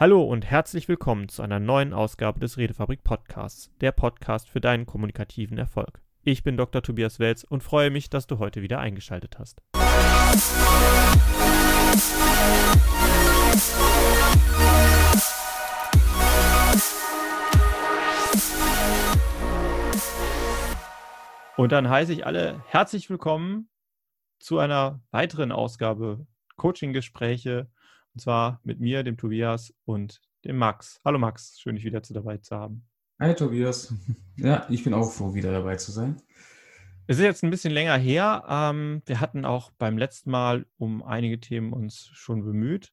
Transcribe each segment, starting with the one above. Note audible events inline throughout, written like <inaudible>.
Hallo und herzlich willkommen zu einer neuen Ausgabe des Redefabrik Podcasts, der Podcast für deinen kommunikativen Erfolg. Ich bin Dr. Tobias Welz und freue mich, dass du heute wieder eingeschaltet hast. Und dann heiße ich alle herzlich willkommen zu einer weiteren Ausgabe Coaching-Gespräche und zwar mit mir, dem Tobias und dem Max. Hallo Max, schön dich wieder zu dabei zu haben. Hi Tobias. <laughs> Ja, ich bin auch froh, wieder dabei zu sein. Es ist jetzt ein bisschen länger her. Ähm, wir hatten auch beim letzten Mal um einige Themen uns schon bemüht.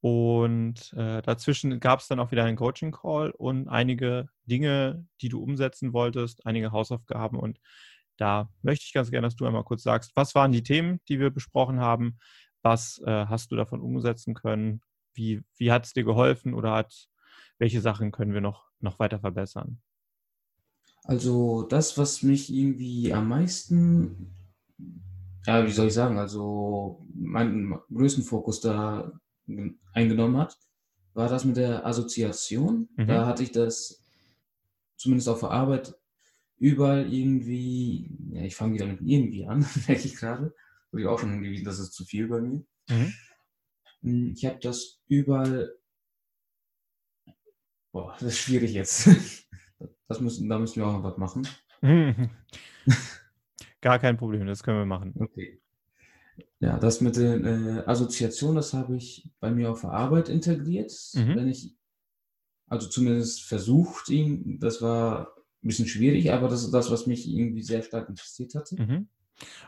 Und äh, dazwischen gab es dann auch wieder einen Coaching-Call und einige Dinge, die du umsetzen wolltest, einige Hausaufgaben. Und da möchte ich ganz gerne, dass du einmal kurz sagst, was waren die Themen, die wir besprochen haben, was äh, hast du davon umsetzen können? Wie, wie hat es dir geholfen oder hat, welche Sachen können wir noch, noch weiter verbessern? Also das, was mich irgendwie am meisten, ja, wie soll ich sagen, also meinen größten Fokus da eingenommen hat, war das mit der Assoziation. Mhm. Da hatte ich das zumindest auf der Arbeit überall irgendwie, ja, ich fange wieder mit irgendwie an, <laughs> merke ich gerade, habe ich auch schon hingewiesen, das ist zu viel bei mir. Mhm. Hm, ich habe das überall. Boah, das ist schwierig jetzt. <laughs> Das müssen, da müssen wir auch noch was machen. <laughs> Gar kein Problem, das können wir machen. Okay. Ja, das mit den äh, Assoziationen, das habe ich bei mir auf der Arbeit integriert. Mhm. Wenn ich, also zumindest versucht, ihn, das war ein bisschen schwierig, aber das ist das, was mich irgendwie sehr stark interessiert hatte. Mhm.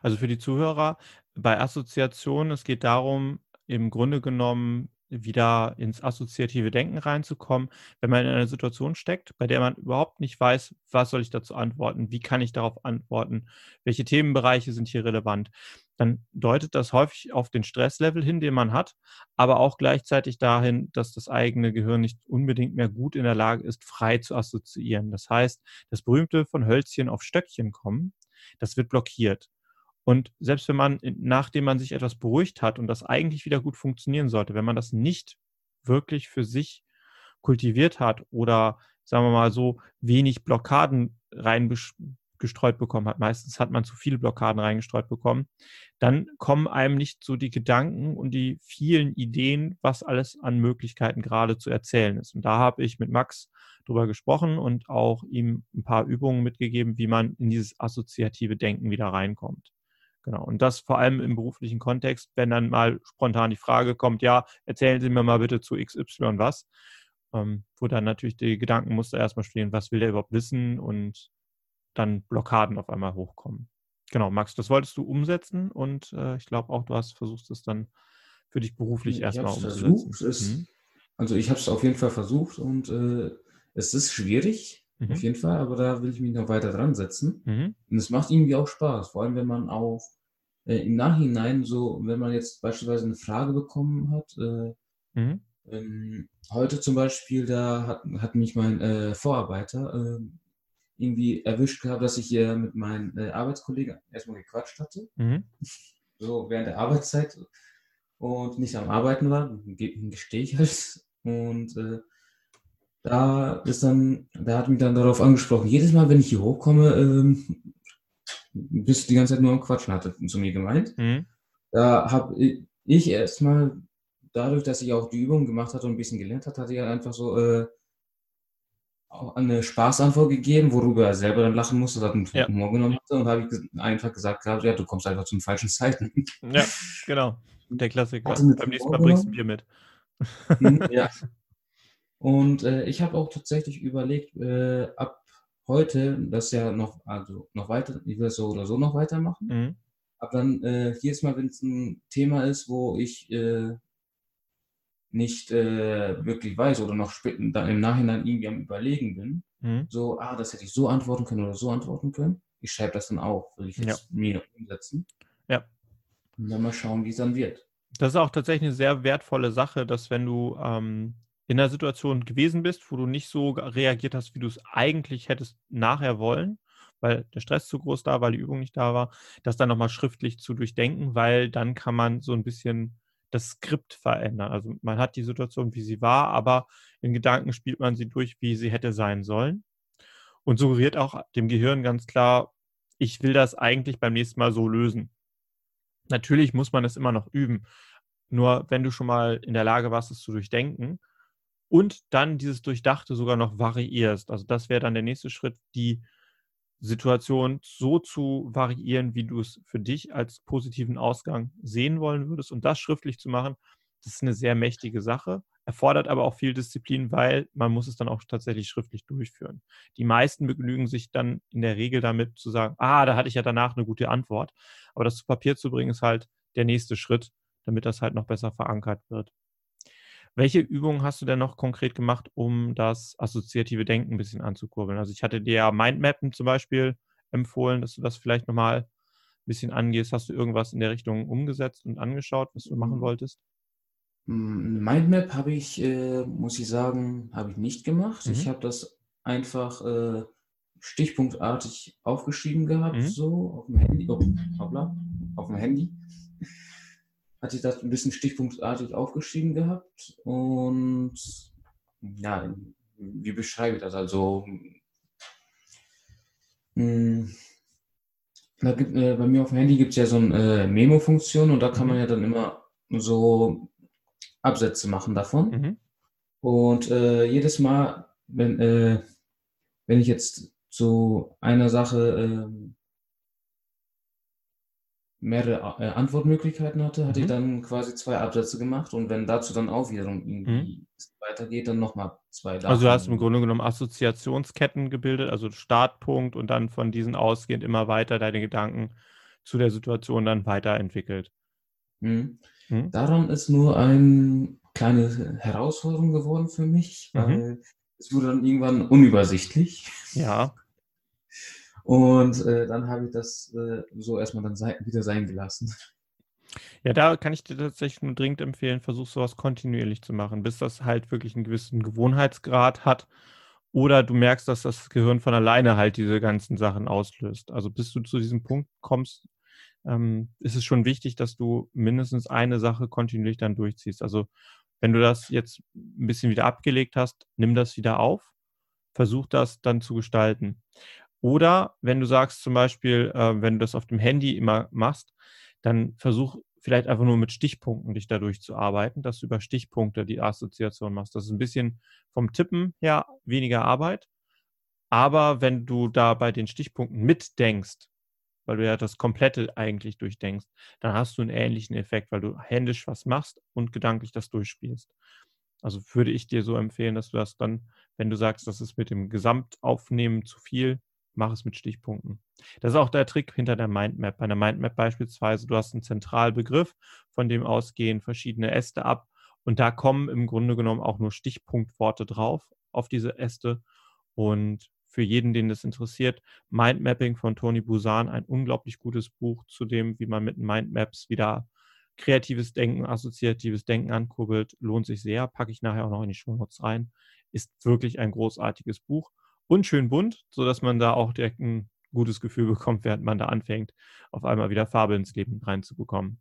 Also für die Zuhörer, bei Assoziation, es geht darum, im Grunde genommen wieder ins assoziative Denken reinzukommen, wenn man in einer Situation steckt, bei der man überhaupt nicht weiß, was soll ich dazu antworten, wie kann ich darauf antworten, welche Themenbereiche sind hier relevant, dann deutet das häufig auf den Stresslevel hin, den man hat, aber auch gleichzeitig dahin, dass das eigene Gehirn nicht unbedingt mehr gut in der Lage ist, frei zu assoziieren. Das heißt, das berühmte von Hölzchen auf Stöckchen kommen, das wird blockiert. Und selbst wenn man, nachdem man sich etwas beruhigt hat und das eigentlich wieder gut funktionieren sollte, wenn man das nicht wirklich für sich kultiviert hat oder sagen wir mal so wenig Blockaden reingestreut bekommen hat, meistens hat man zu viele Blockaden reingestreut bekommen, dann kommen einem nicht so die Gedanken und die vielen Ideen, was alles an Möglichkeiten gerade zu erzählen ist. Und da habe ich mit Max drüber gesprochen und auch ihm ein paar Übungen mitgegeben, wie man in dieses assoziative Denken wieder reinkommt. Genau. Und das vor allem im beruflichen Kontext, wenn dann mal spontan die Frage kommt, ja, erzählen Sie mir mal bitte zu XY was, ähm, wo dann natürlich die Gedankenmuster erstmal stehen, was will der überhaupt wissen und dann Blockaden auf einmal hochkommen. Genau, Max, das wolltest du umsetzen und äh, ich glaube auch, du hast versucht, es dann für dich beruflich erstmal umzusetzen. Versucht, es, mhm. Also ich habe es auf jeden Fall versucht und äh, es ist schwierig, Mhm. Auf jeden Fall, aber da will ich mich noch weiter dran setzen. Mhm. Und es macht irgendwie auch Spaß, vor allem wenn man auch äh, im Nachhinein so, wenn man jetzt beispielsweise eine Frage bekommen hat, äh, mhm. ähm, heute zum Beispiel, da hat, hat mich mein äh, Vorarbeiter äh, irgendwie erwischt gehabt, dass ich hier mit meinen äh, Arbeitskollegen erstmal gequatscht hatte, mhm. <laughs> so während der Arbeitszeit und nicht am Arbeiten war, gestehe ich halt. Und äh, da ist dann, da hat mich dann darauf angesprochen, jedes Mal, wenn ich hier hochkomme, ähm, bist du die ganze Zeit nur am Quatschen, hat er zu mir gemeint. Mhm. Da habe ich erstmal, dadurch, dass ich auch die Übung gemacht hatte und ein bisschen gelernt hat, hatte ich einfach so äh, auch eine Spaßantwort gegeben, worüber er selber dann lachen musste, das hat ja. Humor genommen hatte und habe ich einfach gesagt, ja, du kommst einfach zum falschen Zeiten. Ja, genau. Der Klassiker. Beim nächsten Mal bringst du Bier mit. Mhm, ja. <laughs> Und äh, ich habe auch tatsächlich überlegt, äh, ab heute, das ja noch, also noch weiter, ich will es so oder so noch weitermachen. Mhm. Aber dann äh, jedes Mal, wenn es ein Thema ist, wo ich äh, nicht äh, wirklich weiß oder noch dann im Nachhinein irgendwie am Überlegen bin, mhm. so, ah, das hätte ich so antworten können oder so antworten können. Ich schreibe das dann auf, will ich jetzt ja. mir umsetzen. Ja. Und dann mal schauen, wie es dann wird. Das ist auch tatsächlich eine sehr wertvolle Sache, dass wenn du ähm, in einer Situation gewesen bist, wo du nicht so reagiert hast, wie du es eigentlich hättest nachher wollen, weil der Stress zu groß da, weil die Übung nicht da war, das dann nochmal schriftlich zu durchdenken, weil dann kann man so ein bisschen das Skript verändern. Also man hat die Situation, wie sie war, aber in Gedanken spielt man sie durch, wie sie hätte sein sollen. Und suggeriert auch dem Gehirn ganz klar, ich will das eigentlich beim nächsten Mal so lösen. Natürlich muss man es immer noch üben. Nur wenn du schon mal in der Lage warst, es zu durchdenken und dann dieses Durchdachte sogar noch variierst, also das wäre dann der nächste Schritt, die Situation so zu variieren, wie du es für dich als positiven Ausgang sehen wollen würdest und das schriftlich zu machen, das ist eine sehr mächtige Sache, erfordert aber auch viel Disziplin, weil man muss es dann auch tatsächlich schriftlich durchführen. Die meisten begnügen sich dann in der Regel damit zu sagen, ah, da hatte ich ja danach eine gute Antwort. Aber das zu Papier zu bringen, ist halt der nächste Schritt, damit das halt noch besser verankert wird. Welche Übungen hast du denn noch konkret gemacht, um das assoziative Denken ein bisschen anzukurbeln? Also ich hatte dir ja Mindmappen zum Beispiel empfohlen, dass du das vielleicht nochmal ein bisschen angehst. Hast du irgendwas in der Richtung umgesetzt und angeschaut, was du machen hm. wolltest? Hm, Mindmap habe ich, äh, muss ich sagen, habe ich nicht gemacht. Mhm. Ich habe das einfach äh, stichpunktartig aufgeschrieben gehabt, mhm. so auf dem Handy. Oh, hoppla, auf dem Handy hatte ich das ein bisschen stichpunktartig aufgeschrieben gehabt und ja, wie beschreibe ich das? Also mh, hm, da gibt, äh, bei mir auf dem Handy gibt es ja so eine äh, Memo-Funktion und da kann man mhm. ja dann immer so Absätze machen davon. Mhm. Und äh, jedes Mal, wenn, äh, wenn ich jetzt zu einer Sache äh, mehrere äh, Antwortmöglichkeiten hatte, hatte mhm. ich dann quasi zwei Absätze gemacht und wenn dazu dann auch wiederum irgendwie mhm. weitergeht, dann nochmal zwei. Davon. Also du hast im Grunde genommen Assoziationsketten gebildet, also Startpunkt und dann von diesen ausgehend immer weiter deine Gedanken zu der Situation dann weiterentwickelt. Mhm. mhm. Daran ist nur eine kleine Herausforderung geworden für mich, mhm. weil es wurde dann irgendwann unübersichtlich. Ja. Und äh, dann habe ich das äh, so erstmal dann wieder sein gelassen. Ja, da kann ich dir tatsächlich nur dringend empfehlen, versuch sowas kontinuierlich zu machen, bis das halt wirklich einen gewissen Gewohnheitsgrad hat oder du merkst, dass das Gehirn von alleine halt diese ganzen Sachen auslöst. Also bis du zu diesem Punkt kommst, ähm, ist es schon wichtig, dass du mindestens eine Sache kontinuierlich dann durchziehst. Also wenn du das jetzt ein bisschen wieder abgelegt hast, nimm das wieder auf, versuch das dann zu gestalten. Oder wenn du sagst zum Beispiel, äh, wenn du das auf dem Handy immer machst, dann versuch vielleicht einfach nur mit Stichpunkten dich dadurch zu arbeiten, dass du über Stichpunkte die Assoziation machst. Das ist ein bisschen vom Tippen her weniger Arbeit. Aber wenn du da bei den Stichpunkten mitdenkst, weil du ja das Komplette eigentlich durchdenkst, dann hast du einen ähnlichen Effekt, weil du händisch was machst und gedanklich das durchspielst. Also würde ich dir so empfehlen, dass du das dann, wenn du sagst, das ist mit dem Gesamtaufnehmen zu viel, mach es mit Stichpunkten. Das ist auch der Trick hinter der Mindmap. Bei einer Mindmap beispielsweise, du hast einen Zentralbegriff, von dem ausgehen verschiedene Äste ab und da kommen im Grunde genommen auch nur Stichpunktworte drauf auf diese Äste und für jeden, den das interessiert, Mindmapping von Tony Busan, ein unglaublich gutes Buch zu dem, wie man mit Mindmaps wieder kreatives Denken, assoziatives Denken ankurbelt, lohnt sich sehr, packe ich nachher auch noch in die Show Notes rein, ist wirklich ein großartiges Buch und schön bunt, sodass man da auch direkt ein gutes Gefühl bekommt, während man da anfängt, auf einmal wieder Farbe ins Leben reinzubekommen.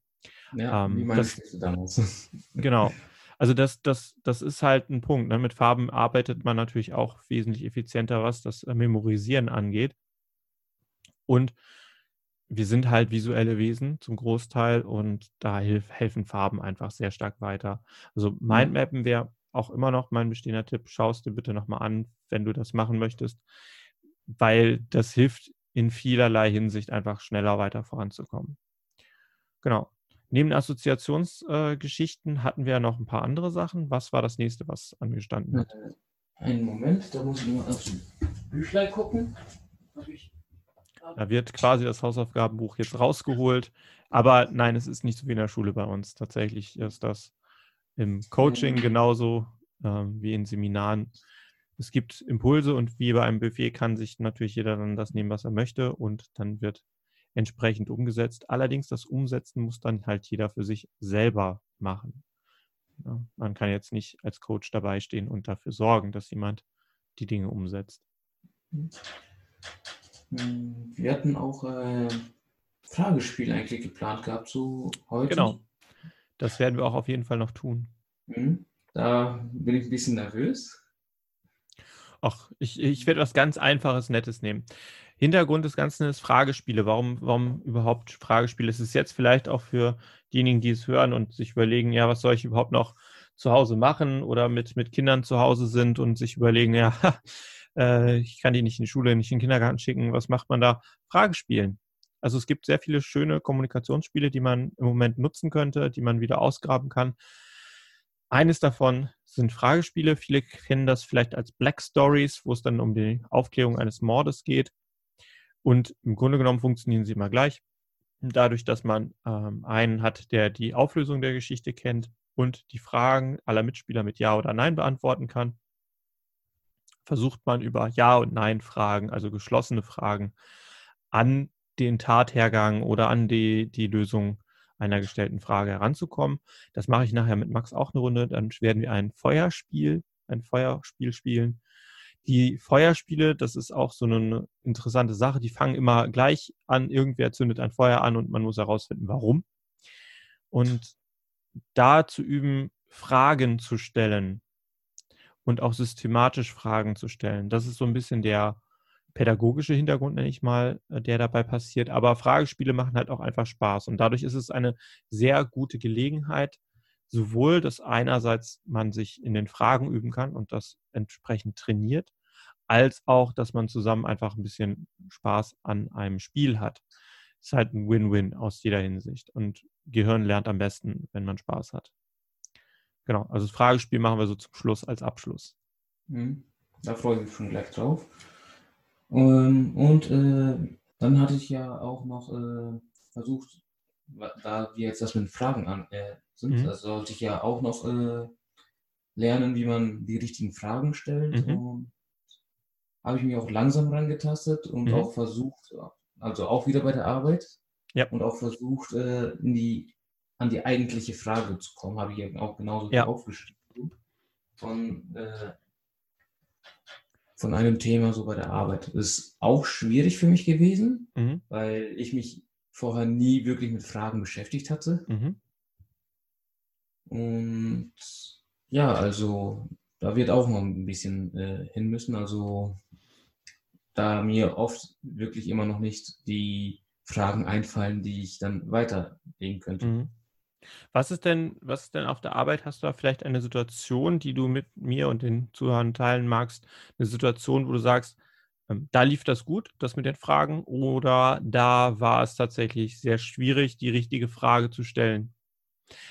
Ja, ähm, wie meinst das, du damals? <laughs> genau. Also das, das, das ist halt ein Punkt. Ne? Mit Farben arbeitet man natürlich auch wesentlich effizienter, was das Memorisieren angeht. Und wir sind halt visuelle Wesen zum Großteil und da hilf, helfen Farben einfach sehr stark weiter. Also mhm. Mindmappen wäre auch immer noch mein bestehender Tipp, schaust dir bitte nochmal an, wenn du das machen möchtest, weil das hilft in vielerlei Hinsicht einfach schneller weiter voranzukommen. Genau. Neben Assoziationsgeschichten äh, hatten wir ja noch ein paar andere Sachen. Was war das nächste, was angestanden hat? Äh, einen Moment, da muss ich nur aufs Büchlein gucken. Da wird quasi das Hausaufgabenbuch jetzt rausgeholt. Aber nein, es ist nicht so wie in der Schule bei uns. Tatsächlich ist das im Coaching genauso äh, wie in Seminaren. Es gibt Impulse und wie bei einem Buffet kann sich natürlich jeder dann das nehmen, was er möchte und dann wird entsprechend umgesetzt. Allerdings das Umsetzen muss dann halt jeder für sich selber machen. Ja, man kann jetzt nicht als Coach dabei stehen und dafür sorgen, dass jemand die Dinge umsetzt. Wir hatten auch äh, Fragespiel eigentlich geplant gehabt, so heute. Genau. Das werden wir auch auf jeden Fall noch tun. Mhm. Da bin ich ein bisschen nervös. Ach, ich, ich werde was ganz Einfaches, Nettes nehmen. Hintergrund des Ganzen ist Fragespiele. Warum, warum überhaupt Fragespiele? Es ist jetzt vielleicht auch für diejenigen, die es hören und sich überlegen, ja, was soll ich überhaupt noch zu Hause machen oder mit, mit Kindern zu Hause sind und sich überlegen, <laughs> ja, äh, ich kann die nicht in die Schule, nicht in den Kindergarten schicken, was macht man da? Fragespielen. Also es gibt sehr viele schöne Kommunikationsspiele, die man im Moment nutzen könnte, die man wieder ausgraben kann. Eines davon sind Fragespiele. Viele kennen das vielleicht als Black Stories, wo es dann um die Aufklärung eines Mordes geht. Und im Grunde genommen funktionieren sie immer gleich. Dadurch, dass man ähm, einen hat, der die Auflösung der Geschichte kennt und die Fragen aller Mitspieler mit Ja oder Nein beantworten kann, versucht man über Ja und Nein Fragen, also geschlossene Fragen, an den Tathergang oder an die, die Lösung einer gestellten Frage heranzukommen. Das mache ich nachher mit Max auch eine Runde. Dann werden wir ein Feuerspiel, ein Feuerspiel spielen. Die Feuerspiele, das ist auch so eine interessante Sache. Die fangen immer gleich an. Irgendwer zündet ein Feuer an und man muss herausfinden, warum. Und da zu üben, Fragen zu stellen und auch systematisch Fragen zu stellen. Das ist so ein bisschen der pädagogische Hintergrund, nenne ich mal, äh, der dabei passiert. Aber Fragespiele machen halt auch einfach Spaß. Und dadurch ist es eine sehr gute Gelegenheit, sowohl, dass einerseits man sich in den Fragen üben kann und das entsprechend trainiert, als auch, dass man zusammen einfach ein bisschen Spaß an einem Spiel hat. Es ist halt ein Win-Win aus jeder Hinsicht. Und Gehirn lernt am besten, wenn man Spaß hat. Genau, also das Fragespiel machen wir so zum Schluss als Abschluss. Mhm. Da freue ich mich schon gleich drauf. Ähm, und äh, dann hatte ich ja auch noch äh, versucht, da wir jetzt das mit Fragen an äh, sind, mhm. da sollte ich ja auch noch äh, lernen, wie man die richtigen Fragen stellt. Mhm. Und habe ich mich auch langsam rangetastet und mhm. auch versucht, also auch wieder bei der Arbeit, ja. und auch versucht, äh, die, an die eigentliche Frage zu kommen. Habe ich auch genauso ja. aufgeschrieben. Von äh, von einem Thema so bei der Arbeit. Das ist auch schwierig für mich gewesen, mhm. weil ich mich vorher nie wirklich mit Fragen beschäftigt hatte. Mhm. Und ja, also da wird auch noch ein bisschen äh, hin müssen. Also da mir oft wirklich immer noch nicht die Fragen einfallen, die ich dann weiterlegen könnte. Mhm. Was ist denn, was ist denn auf der Arbeit? Hast du da vielleicht eine Situation, die du mit mir und den Zuhörern teilen magst? Eine Situation, wo du sagst, ähm, da lief das gut, das mit den Fragen, oder da war es tatsächlich sehr schwierig, die richtige Frage zu stellen?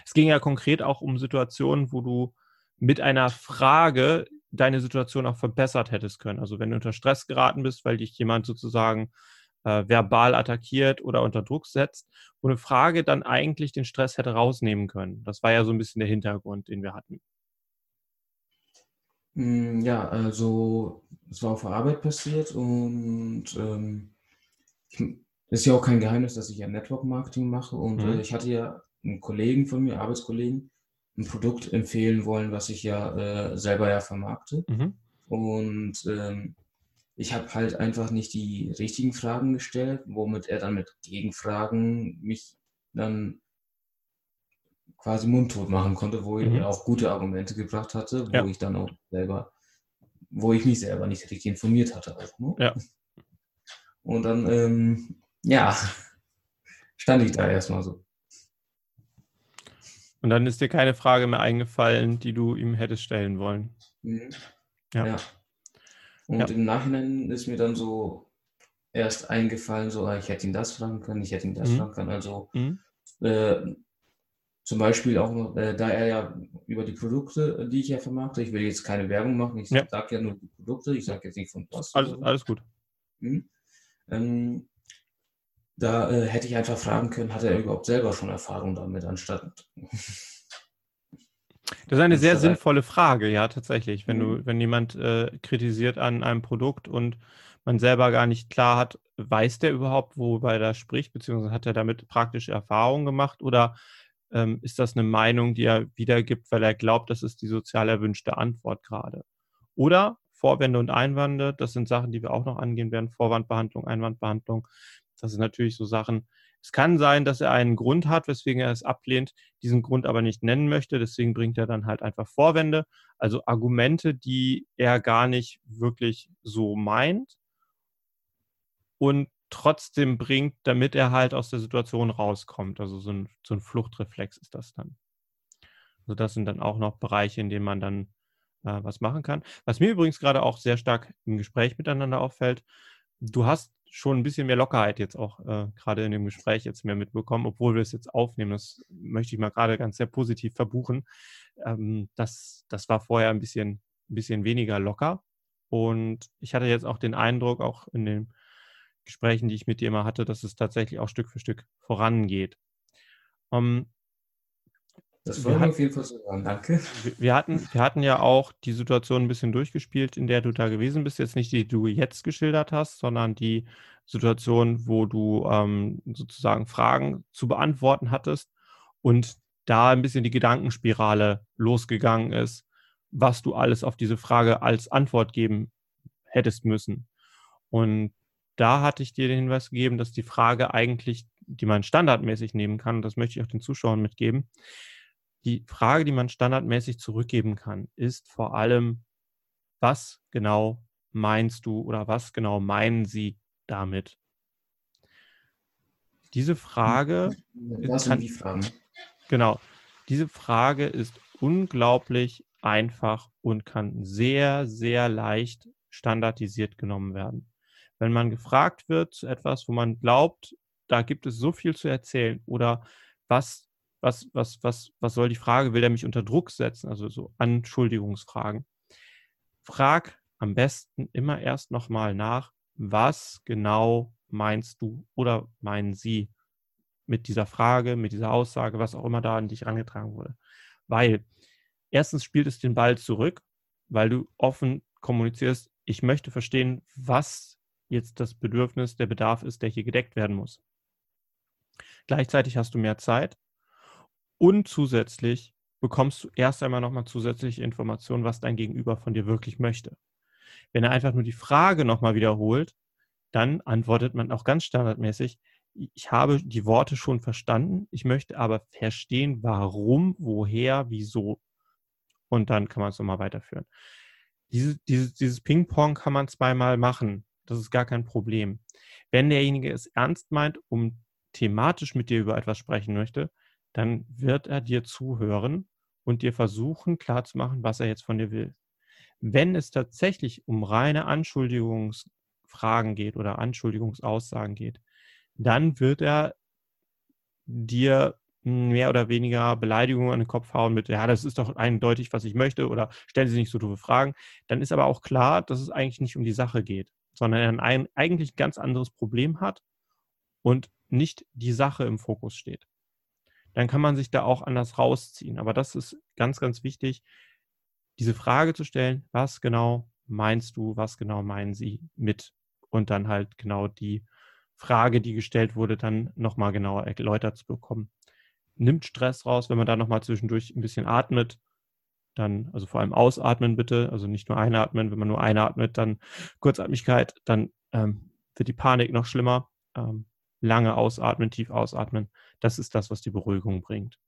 Es ging ja konkret auch um Situationen, wo du mit einer Frage deine Situation auch verbessert hättest können. Also wenn du unter Stress geraten bist, weil dich jemand sozusagen äh, verbal attackiert oder unter Druck setzt, wo eine Frage dann eigentlich den Stress hätte rausnehmen können. Das war ja so ein bisschen der Hintergrund, den wir hatten. Hm, ja, also es war auf der Arbeit passiert und ähm, ist ja auch kein Geheimnis, dass ich ja Network Marketing mache und mhm. äh, ich hatte ja einen Kollegen von mir, Arbeitskollegen, ein Produkt empfehlen wollen, was ich ja äh, selber ja vermarkte. Mhm. Und ähm, ich habe halt einfach nicht die richtigen Fragen gestellt, womit er dann mit Gegenfragen mich dann quasi mundtot machen konnte, wo mhm. er auch gute Argumente gebracht hatte, wo ja. ich dann auch selber, wo ich mich selber nicht richtig informiert hatte. Auch, ne? ja. <laughs> Und dann, ähm, ja, stand ich da erstmal so. Und dann ist dir keine Frage mehr eingefallen, die du ihm hättest stellen wollen. Mhm. Ja. ja. Und ja. im Nachhinein ist mir dann so erst eingefallen, so, ah, ich hätte ihn das fragen können, ich hätte ihn das mhm. fragen können. Also mhm. äh, zum Beispiel auch noch, äh, da er ja über die Produkte, die ich ja vermarkte, ich will jetzt keine Werbung machen, ich ja. sage ja nur die Produkte, ich sage jetzt nicht von was. Alles, alles gut. Mhm. Ähm, da äh, hätte ich einfach fragen können, hat er überhaupt selber schon Erfahrung damit, anstatt das ist eine sehr sinnvolle Frage, ja, tatsächlich. Wenn du, mhm. wenn jemand äh, kritisiert an einem Produkt und man selber gar nicht klar hat, weiß der überhaupt, worüber er spricht, beziehungsweise hat er damit praktische Erfahrungen gemacht oder ähm, ist das eine Meinung, die er wiedergibt, weil er glaubt, das ist die sozial erwünschte Antwort gerade? Oder Vorwände und Einwände, das sind Sachen, die wir auch noch angehen werden, Vorwandbehandlung, Einwandbehandlung. Das sind natürlich so Sachen, Es kann sein, dass er einen Grund hat, weswegen er es ablehnt, diesen Grund aber nicht nennen möchte. Deswegen bringt er dann halt einfach Vorwände, also Argumente, die er gar nicht wirklich so meint und trotzdem bringt, damit er halt aus der Situation rauskommt. Also so ein, so ein Fluchtreflex ist das dann. Also das sind dann auch noch Bereiche, in denen man dann äh, was machen kann. Was mir übrigens gerade auch sehr stark im Gespräch miteinander auffällt, du hast schon ein bisschen mehr Lockerheit jetzt auch äh, gerade in dem Gespräch jetzt mehr mitbekommen, obwohl wir es jetzt aufnehmen. Das möchte ich mal gerade ganz sehr positiv verbuchen. Ähm, das, das war vorher ein bisschen, ein bisschen weniger locker. Und ich hatte jetzt auch den Eindruck, auch in den Gesprächen, die ich mit dir immer hatte, dass es tatsächlich auch Stück für Stück vorangeht. Ähm, das wir auf jeden Fall so sagen, danke. Wir hatten, wir hatten ja auch die Situation ein bisschen durchgespielt, in der du da gewesen bist. Jetzt nicht die, die du jetzt geschildert hast, sondern die Situation, wo du ähm, sozusagen Fragen zu beantworten hattest und da ein bisschen die Gedankenspirale losgegangen ist, was du alles auf diese Frage als Antwort geben hättest müssen. Und da hatte ich dir den Hinweis gegeben, dass die Frage eigentlich, die man standardmäßig nehmen kann, und das möchte ich auch den Zuschauern mitgeben, die Frage, die man standardmäßig zurückgeben kann, ist vor allem, was genau meinst du oder was genau meinen sie damit? Diese Frage. Was kann, die Fragen? Genau. Diese Frage ist unglaublich einfach und kann sehr, sehr leicht standardisiert genommen werden. Wenn man gefragt wird zu etwas, wo man glaubt, da gibt es so viel zu erzählen oder was was, was, was, was soll die Frage? Will er mich unter Druck setzen? Also so Anschuldigungsfragen. Frag am besten immer erst nochmal nach, was genau meinst du oder meinen sie mit dieser Frage, mit dieser Aussage, was auch immer da an dich angetragen wurde. Weil erstens spielt es den Ball zurück, weil du offen kommunizierst, ich möchte verstehen, was jetzt das Bedürfnis, der Bedarf ist, der hier gedeckt werden muss. Gleichzeitig hast du mehr Zeit, und zusätzlich bekommst du erst einmal nochmal zusätzliche Informationen, was dein Gegenüber von dir wirklich möchte. Wenn er einfach nur die Frage nochmal wiederholt, dann antwortet man auch ganz standardmäßig, ich habe die Worte schon verstanden, ich möchte aber verstehen, warum, woher, wieso. Und dann kann man es nochmal weiterführen. Diese, dieses, dieses Ping-Pong kann man zweimal machen. Das ist gar kein Problem. Wenn derjenige es ernst meint, um thematisch mit dir über etwas sprechen möchte, dann wird er dir zuhören und dir versuchen klarzumachen, was er jetzt von dir will. Wenn es tatsächlich um reine Anschuldigungsfragen geht oder Anschuldigungsaussagen geht, dann wird er dir mehr oder weniger Beleidigungen an den Kopf hauen mit, ja, das ist doch eindeutig, was ich möchte oder stellen Sie nicht so doofe Fragen. Dann ist aber auch klar, dass es eigentlich nicht um die Sache geht, sondern er ein eigentlich ganz anderes Problem hat und nicht die Sache im Fokus steht dann kann man sich da auch anders rausziehen. Aber das ist ganz, ganz wichtig, diese Frage zu stellen, was genau meinst du, was genau meinen sie mit? Und dann halt genau die Frage, die gestellt wurde, dann nochmal genauer erläutert zu bekommen. Nimmt Stress raus, wenn man da nochmal zwischendurch ein bisschen atmet, dann, also vor allem ausatmen bitte, also nicht nur einatmen, wenn man nur einatmet, dann Kurzatmigkeit, dann ähm, wird die Panik noch schlimmer. Ähm, lange ausatmen, tief ausatmen. Das ist das, was die Beruhigung bringt.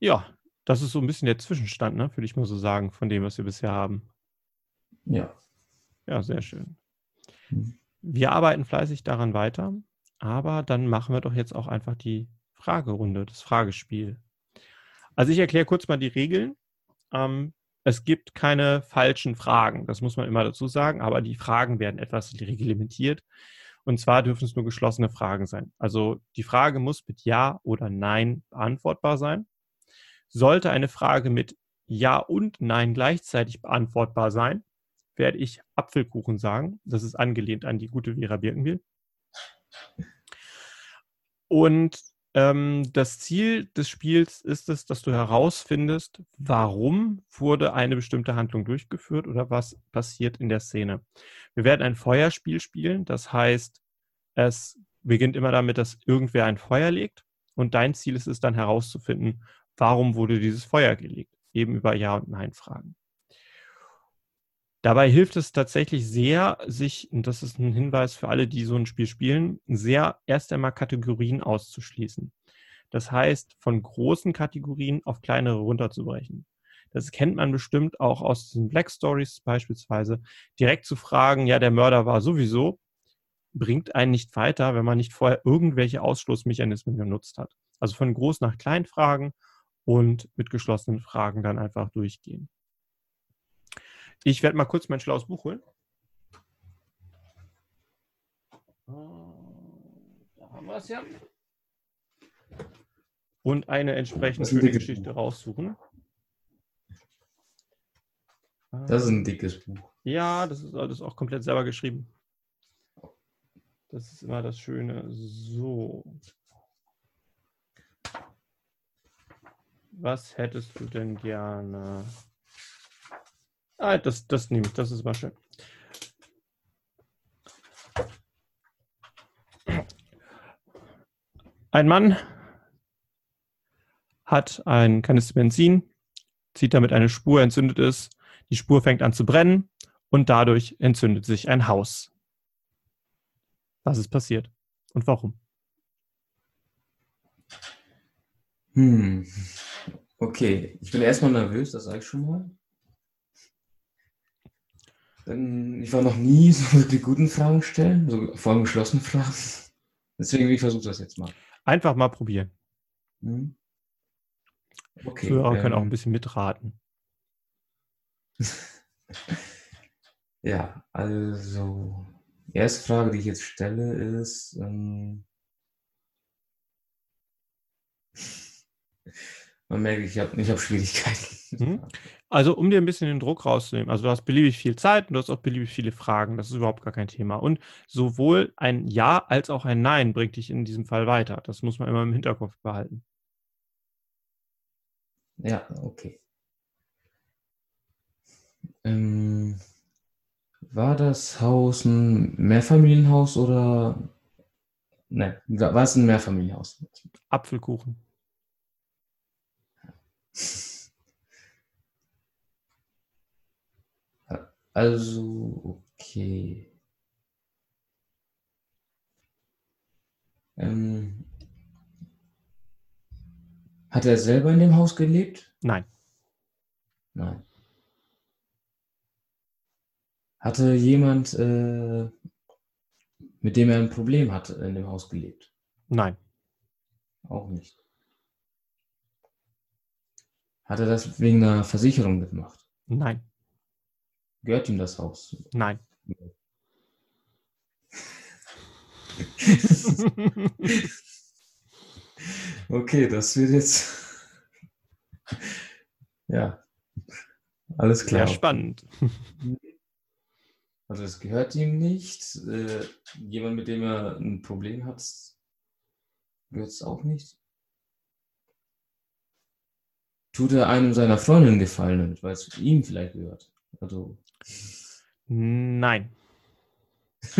Ja, das ist so ein bisschen der Zwischenstand, ne, würde ich mal so sagen, von dem, was wir bisher haben. Ja. Ja, sehr schön. Hm. Wir arbeiten fleißig daran weiter, aber dann machen wir doch jetzt auch einfach die Fragerunde, das Fragespiel. Also ich erkläre kurz mal die Regeln. Ähm, es gibt keine falschen Fragen, das muss man immer dazu sagen, aber die Fragen werden etwas reglementiert. Und zwar dürfen es nur geschlossene Fragen sein. Also die Frage muss mit Ja oder Nein beantwortbar sein. Sollte eine Frage mit Ja und Nein gleichzeitig beantwortbar sein, werde ich Apfelkuchen sagen. Das ist angelehnt an die gute Vera Birkenbiel. Und ähm, das Ziel des Spiels ist es, dass du herausfindest, warum wurde eine bestimmte Handlung durchgeführt oder was passiert in der Szene. Wir werden ein Feuerspiel spielen, das heißt, es beginnt immer damit, dass irgendwer ein Feuer legt und dein Ziel ist es dann herauszufinden, warum wurde dieses Feuer gelegt. Eben über Ja und Nein Fragen. Dabei hilft es tatsächlich sehr, sich, und das ist ein Hinweis für alle, die so ein Spiel spielen, sehr erst einmal Kategorien auszuschließen. Das heißt, von großen Kategorien auf kleinere runterzubrechen. Das kennt man bestimmt auch aus den Black Stories beispielsweise. Direkt zu fragen, ja, der Mörder war sowieso, bringt einen nicht weiter, wenn man nicht vorher irgendwelche Ausschlussmechanismen genutzt hat. Also von groß nach klein fragen und mit geschlossenen Fragen dann einfach durchgehen. Ich werde mal kurz mein schlaues Buch holen. Da haben wir es ja. Und eine entsprechend schöne Geschichte Buch. raussuchen. Das ist ein dickes Buch. Ja, das ist alles auch komplett selber geschrieben. Das ist immer das Schöne. So. Was hättest du denn gerne? Ah, das, das nehme ich, das ist mal schön. Ein Mann hat ein Kanister Benzin, zieht damit eine Spur, entzündet es, die Spur fängt an zu brennen und dadurch entzündet sich ein Haus. Was ist passiert und warum? Hm. Okay, ich bin erstmal nervös, das sage ich schon mal. Ich war noch nie so <laughs> die guten Fragen stellen, so vor allem geschlossene Fragen. Deswegen, ich versuche das jetzt mal. Einfach mal probieren. Hm. Okay. Zuhörer ähm, können auch ein bisschen mitraten. <laughs> ja, also, die erste Frage, die ich jetzt stelle, ist, ähm, <laughs> man merkt, ich habe ich hab Schwierigkeiten. Mhm. Also, um dir ein bisschen den Druck rauszunehmen, also du hast beliebig viel Zeit und du hast auch beliebig viele Fragen, das ist überhaupt gar kein Thema. Und sowohl ein Ja als auch ein Nein bringt dich in diesem Fall weiter. Das muss man immer im Hinterkopf behalten. Ja, okay. Ähm, war das Haus ein Mehrfamilienhaus oder Nein, war es ein Mehrfamilienhaus? Apfelkuchen. <laughs> Also, okay. Ähm, hat er selber in dem Haus gelebt? Nein. Nein. Hatte jemand, äh, mit dem er ein Problem hatte, in dem Haus gelebt? Nein. Auch nicht. Hat er das wegen einer Versicherung gemacht? Nein. Gehört ihm das Haus? Nein. <laughs> okay, das wird jetzt. ja. Alles klar. Sehr spannend. Also es gehört ihm nicht. Äh, jemand, mit dem er ein Problem hat, gehört es auch nicht. Tut er einem seiner Freundin gefallen, weil es ihm vielleicht gehört. Also Nein. <laughs>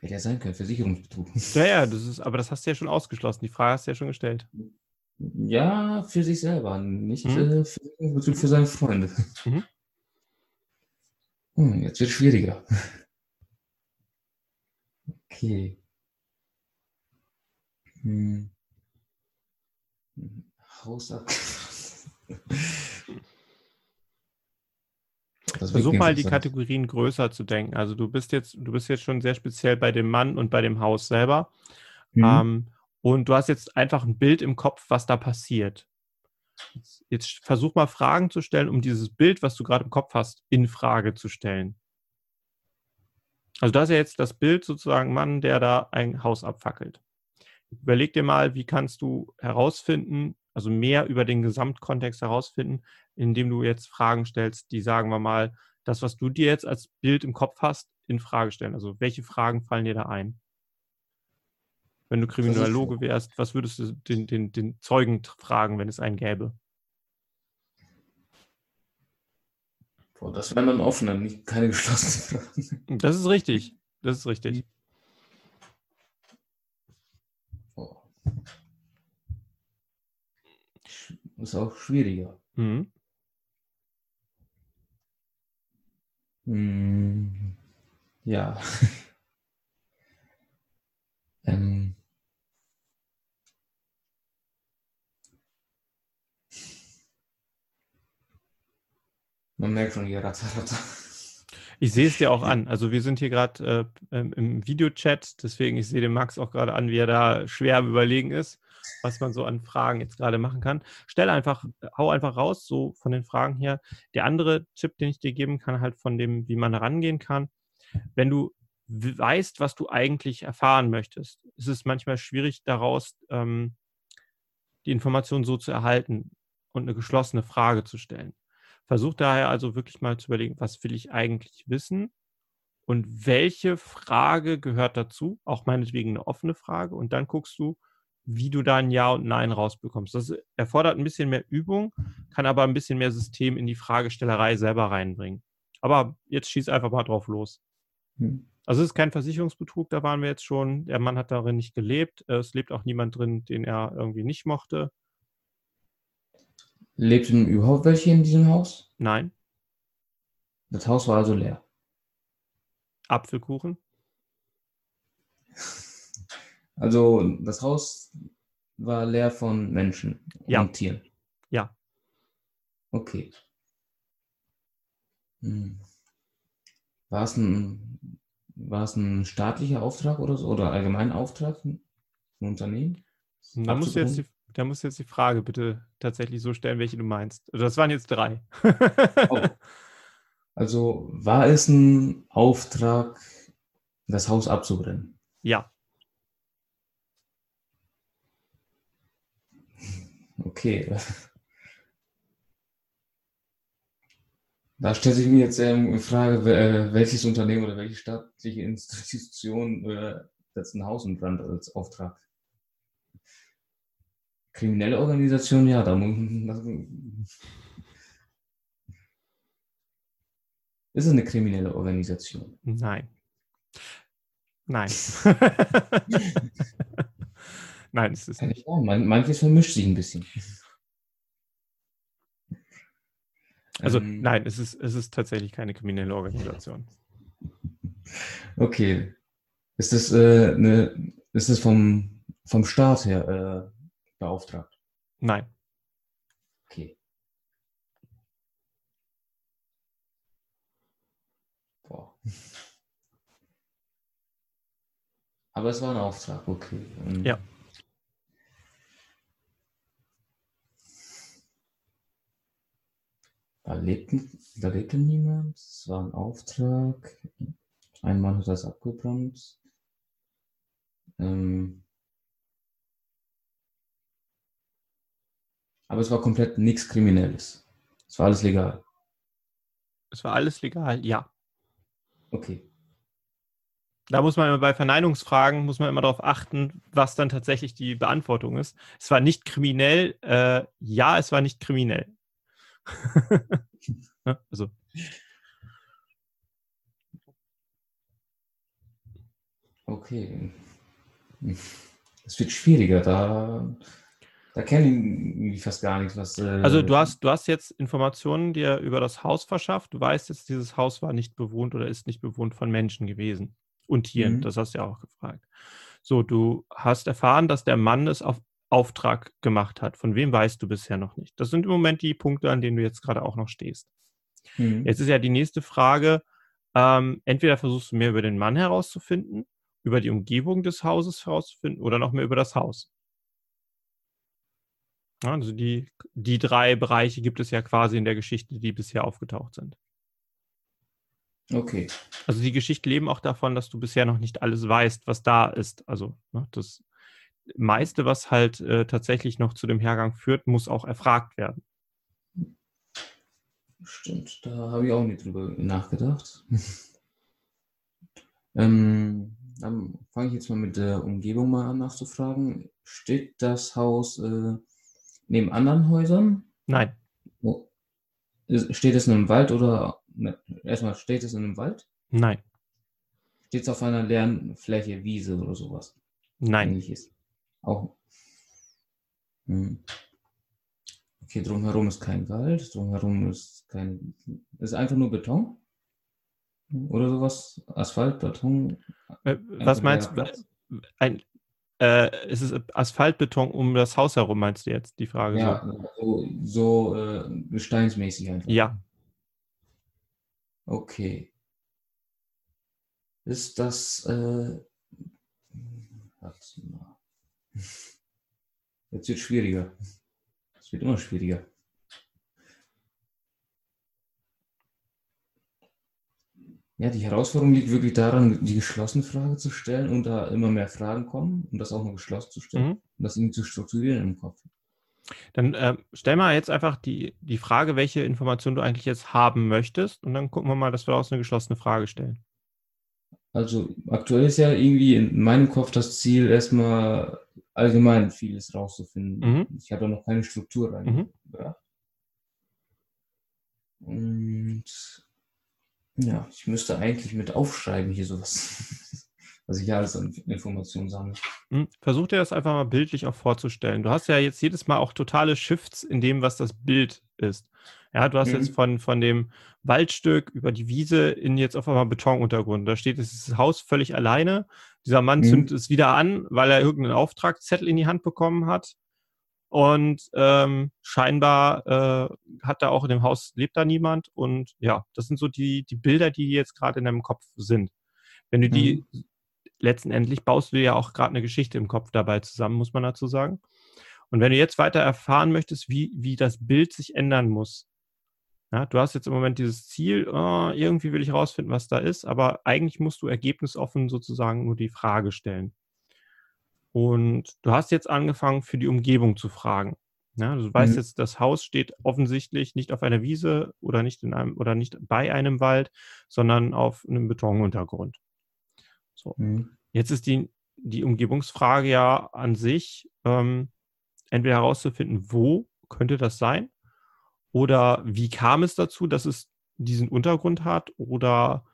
Hätte ja sein können, Versicherungsbetrug. Ja, ja, das ist, aber das hast du ja schon ausgeschlossen. Die Frage hast du ja schon gestellt. Ja, für sich selber, nicht mhm. äh, Versicherungsbetrug für seine Freunde. Mhm. Hm, jetzt wird es schwieriger. Okay. Hm. <laughs> Haus Versuch mal die Kategorien größer zu denken. Also du bist jetzt, du bist jetzt schon sehr speziell bei dem Mann und bei dem Haus selber. Mhm. Ähm, und du hast jetzt einfach ein Bild im Kopf, was da passiert. Jetzt, jetzt versuch mal Fragen zu stellen, um dieses Bild, was du gerade im Kopf hast, in Frage zu stellen. Also da ist ja jetzt das Bild sozusagen Mann, der da ein Haus abfackelt. Überleg dir mal, wie kannst du herausfinden, also mehr über den Gesamtkontext herausfinden, indem du jetzt Fragen stellst, die, sagen wir mal, das, was du dir jetzt als Bild im Kopf hast, in Frage stellen. Also welche Fragen fallen dir da ein? Wenn du Kriminologe wärst, was würdest du den, den, den Zeugen fragen, wenn es einen gäbe? Boah, das wären dann offene, nicht keine <laughs> geschlossenen Fragen. Das ist richtig. Das ist richtig. Boah. Ist auch schwieriger. Mhm. Hm, ja. <laughs> ähm. Man merkt schon hier Ratter. Ich sehe es dir auch an. Also wir sind hier gerade äh, im Videochat, deswegen ich sehe den Max auch gerade an, wie er da schwer am Überlegen ist, was man so an Fragen jetzt gerade machen kann. Stell einfach, hau einfach raus, so von den Fragen her. Der andere Tipp, den ich dir geben kann, halt von dem, wie man herangehen kann. Wenn du weißt, was du eigentlich erfahren möchtest, ist es manchmal schwierig, daraus ähm, die Information so zu erhalten und eine geschlossene Frage zu stellen. Versuch daher also wirklich mal zu überlegen, was will ich eigentlich wissen und welche Frage gehört dazu, auch meinetwegen eine offene Frage. Und dann guckst du, wie du da ein Ja und Nein rausbekommst. Das erfordert ein bisschen mehr Übung, kann aber ein bisschen mehr System in die Fragestellerei selber reinbringen. Aber jetzt schieß einfach mal drauf los. Hm. Also es ist kein Versicherungsbetrug, da waren wir jetzt schon. Der Mann hat darin nicht gelebt. Es lebt auch niemand drin, den er irgendwie nicht mochte. Lebten überhaupt welche in diesem Haus? Nein. Das Haus war also leer. Apfelkuchen? <laughs> Also das Haus war leer von Menschen ja. und Tieren. Ja. Okay. Hm. War es ein, war es ein staatlicher Auftrag oder so? Oder allgemein Auftrag? Ein Unternehmen? Da musst du jetzt die da musst du jetzt die Frage bitte tatsächlich so stellen, welche du meinst. Also das waren jetzt drei. oh. <laughs> Also war es ein Auftrag, das Haus abzubrennen? Ja. Okay. Da stellt sich mir jetzt die Frage, äh, welches Unternehmen oder welche staatliche Institution äh, setzt ein Haus in Brand als Auftrag? Kriminelle Organisation, ja, da muss. Ist es eine kriminelle Organisation? Nein. Nein. <laughs> <laughs> Nein, es ist nicht. Ja, manches vermischt sich ein bisschen. Also ähm, nein, es ist, es ist tatsächlich keine kriminelle Organisation. Okay. Ist das, äh, eine, ist das vom, vom Staat her äh, beauftragt? Nein. Okay. Boah. Aber es war ein Auftrag, okay. Ähm, ja. Da, lebten, da lebte niemand. Es war ein Auftrag. Ein Mann hat das abgebrannt. Ähm, Aber es war komplett nichts Kriminelles. Es war alles legal. Es war alles legal, ja. Okay. Da muss man immer bei Verneinungsfragen, muss man immer darauf achten, was dann tatsächlich die Beantwortung ist. Es war nicht kriminell, äh, ja, es war nicht kriminell. <laughs> Also. Okay. Es wird schwieriger, da da kennen die fast gar nichts, was. Äh also du hast, du hast jetzt Informationen dir über das Haus verschafft. Du weißt jetzt, dieses Haus war nicht bewohnt oder ist nicht bewohnt von Menschen gewesen. Und Tieren, mhm. das hast du ja auch gefragt. So, du hast erfahren, dass der Mann es auf Auftrag gemacht hat. Von wem weißt du bisher noch nicht? Das sind im Moment die Punkte, an denen du jetzt gerade auch noch stehst. Mhm. Jetzt ist ja die nächste Frage, ähm, entweder versuchst du mehr über den Mann herauszufinden, über die Umgebung des Hauses herauszufinden oder noch mehr über das Haus. Also die, die drei Bereiche gibt es ja quasi in der Geschichte, die bisher aufgetaucht sind. Okay. Also die Geschichte leben auch davon, dass du bisher noch nicht alles weißt, was da ist. Also ne, das meiste, was halt äh, tatsächlich noch zu dem Hergang führt, muss auch erfragt werden. Stimmt, da habe ich auch nicht drüber nachgedacht. <laughs> ähm, dann fange ich jetzt mal mit der Umgebung mal an nachzufragen. Steht das Haus äh, neben anderen Häusern? Nein. Wo, steht es in einem Wald oder ne, erstmal steht es in einem Wald? Nein. Steht es auf einer leeren Fläche, Wiese oder sowas? Nein. Ähnliches. Auch. Hm. Okay, drumherum ist kein Wald, drumherum ist kein. Ist einfach nur Beton? oder sowas. Asphalt, Beton. Äh, was meinst du? Ein, äh, ist es Asphaltbeton um das Haus herum, meinst du jetzt, die Frage? Ja, so, so äh, gesteinsmäßig einfach. Ja. Okay. Ist das, äh. Jetzt wird schwieriger. Es wird immer schwieriger. Ja, die Herausforderung liegt wirklich daran, die geschlossene Frage zu stellen und da immer mehr Fragen kommen, um das auch mal geschlossen zu stellen mhm. und das irgendwie zu strukturieren im Kopf. Dann äh, stell mal jetzt einfach die, die Frage, welche Information du eigentlich jetzt haben möchtest und dann gucken wir mal, dass wir daraus eine geschlossene Frage stellen. Also aktuell ist ja irgendwie in meinem Kopf das Ziel, erstmal allgemein vieles rauszufinden. Mhm. Ich habe da noch keine Struktur reingebracht. Mhm. Und ja, ich müsste eigentlich mit aufschreiben hier sowas, <laughs> was ich alles an Informationen sammle. Hm, versuch dir das einfach mal bildlich auch vorzustellen. Du hast ja jetzt jedes Mal auch totale Shifts in dem, was das Bild ist. Ja, du hast mhm. jetzt von, von dem Waldstück über die Wiese in jetzt auf einmal Betonuntergrund. Da steht das Haus völlig alleine. Dieser Mann mhm. zündet es wieder an, weil er irgendeinen Auftragszettel in die Hand bekommen hat. Und ähm, scheinbar äh, hat da auch in dem Haus lebt da niemand. Und ja, das sind so die, die Bilder, die jetzt gerade in deinem Kopf sind. Wenn du die mhm. letztendlich baust du ja auch gerade eine Geschichte im Kopf dabei zusammen, muss man dazu sagen. Und wenn du jetzt weiter erfahren möchtest, wie, wie das Bild sich ändern muss, ja, du hast jetzt im Moment dieses Ziel, oh, irgendwie will ich rausfinden, was da ist, aber eigentlich musst du ergebnisoffen sozusagen nur die Frage stellen. Und du hast jetzt angefangen, für die Umgebung zu fragen. Ja, du weißt mhm. jetzt, das Haus steht offensichtlich nicht auf einer Wiese oder nicht in einem oder nicht bei einem Wald, sondern auf einem Betonuntergrund. So. Mhm. Jetzt ist die, die Umgebungsfrage ja an sich ähm, entweder herauszufinden, wo könnte das sein oder wie kam es dazu, dass es diesen Untergrund hat oder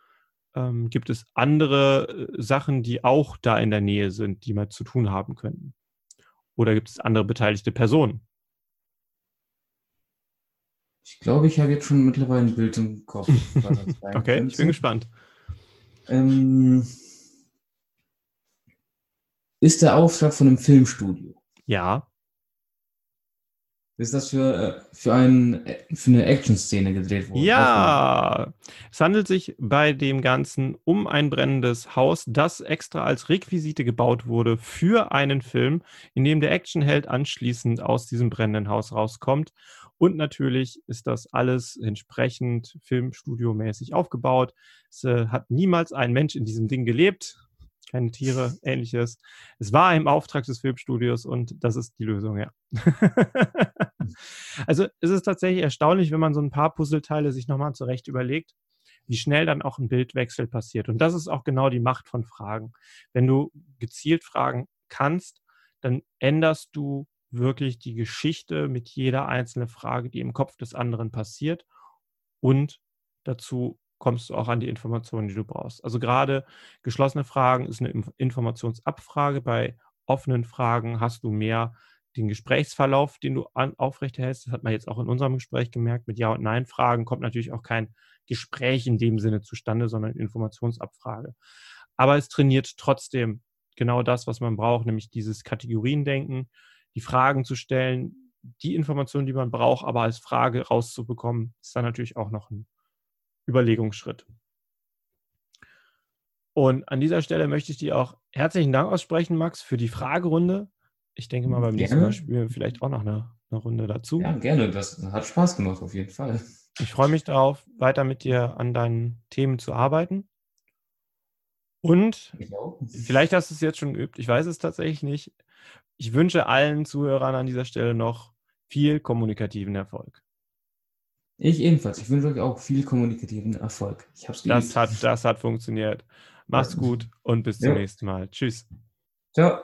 ähm, gibt es andere äh, Sachen, die auch da in der Nähe sind, die mal zu tun haben könnten? Oder gibt es andere beteiligte Personen? Ich glaube, ich habe jetzt schon mittlerweile ein Bild im Kopf. <laughs> okay, ich bin gespannt. Ähm, ist der Auftrag von einem Filmstudio? Ja. Ist das für, äh, für, ein, für eine Action-Szene gedreht worden? Ja, es handelt sich bei dem Ganzen um ein brennendes Haus, das extra als Requisite gebaut wurde für einen Film, in dem der Actionheld anschließend aus diesem brennenden Haus rauskommt. Und natürlich ist das alles entsprechend filmstudiomäßig aufgebaut. Es äh, hat niemals ein Mensch in diesem Ding gelebt keine Tiere, ähnliches. Es war im Auftrag des Filmstudios und das ist die Lösung, ja. <laughs> also es ist tatsächlich erstaunlich, wenn man so ein paar Puzzleteile sich nochmal zurecht überlegt, wie schnell dann auch ein Bildwechsel passiert. Und das ist auch genau die Macht von Fragen. Wenn du gezielt fragen kannst, dann änderst du wirklich die Geschichte mit jeder einzelnen Frage, die im Kopf des anderen passiert und dazu kommst du auch an die Informationen, die du brauchst. Also gerade geschlossene Fragen ist eine Informationsabfrage. Bei offenen Fragen hast du mehr den Gesprächsverlauf, den du an, aufrechterhältst. Das hat man jetzt auch in unserem Gespräch gemerkt. Mit Ja- und Nein-Fragen kommt natürlich auch kein Gespräch in dem Sinne zustande, sondern Informationsabfrage. Aber es trainiert trotzdem genau das, was man braucht, nämlich dieses Kategoriendenken, die Fragen zu stellen, die Informationen, die man braucht, aber als Frage rauszubekommen, ist dann natürlich auch noch ein Überlegungsschritt. Und an dieser Stelle möchte ich dir auch herzlichen Dank aussprechen, Max, für die Fragerunde. Ich denke mal, beim nächsten Mal spielen wir vielleicht auch noch eine, eine, Runde dazu. Ja, gerne. Das hat Spaß gemacht, auf jeden Fall. Ich freue mich darauf, weiter mit dir an deinen Themen zu arbeiten. Und vielleicht hast du es jetzt schon geübt, ich weiß es tatsächlich nicht. Ich wünsche allen Zuhörern an dieser Stelle noch viel kommunikativen Erfolg. Ich ebenfalls. Ich wünsche euch auch viel kommunikativen Erfolg. Ich hab's das hat, das hat funktioniert. Mach's gut und bis zum ja. nächsten Mal. Tschüss. Ciao.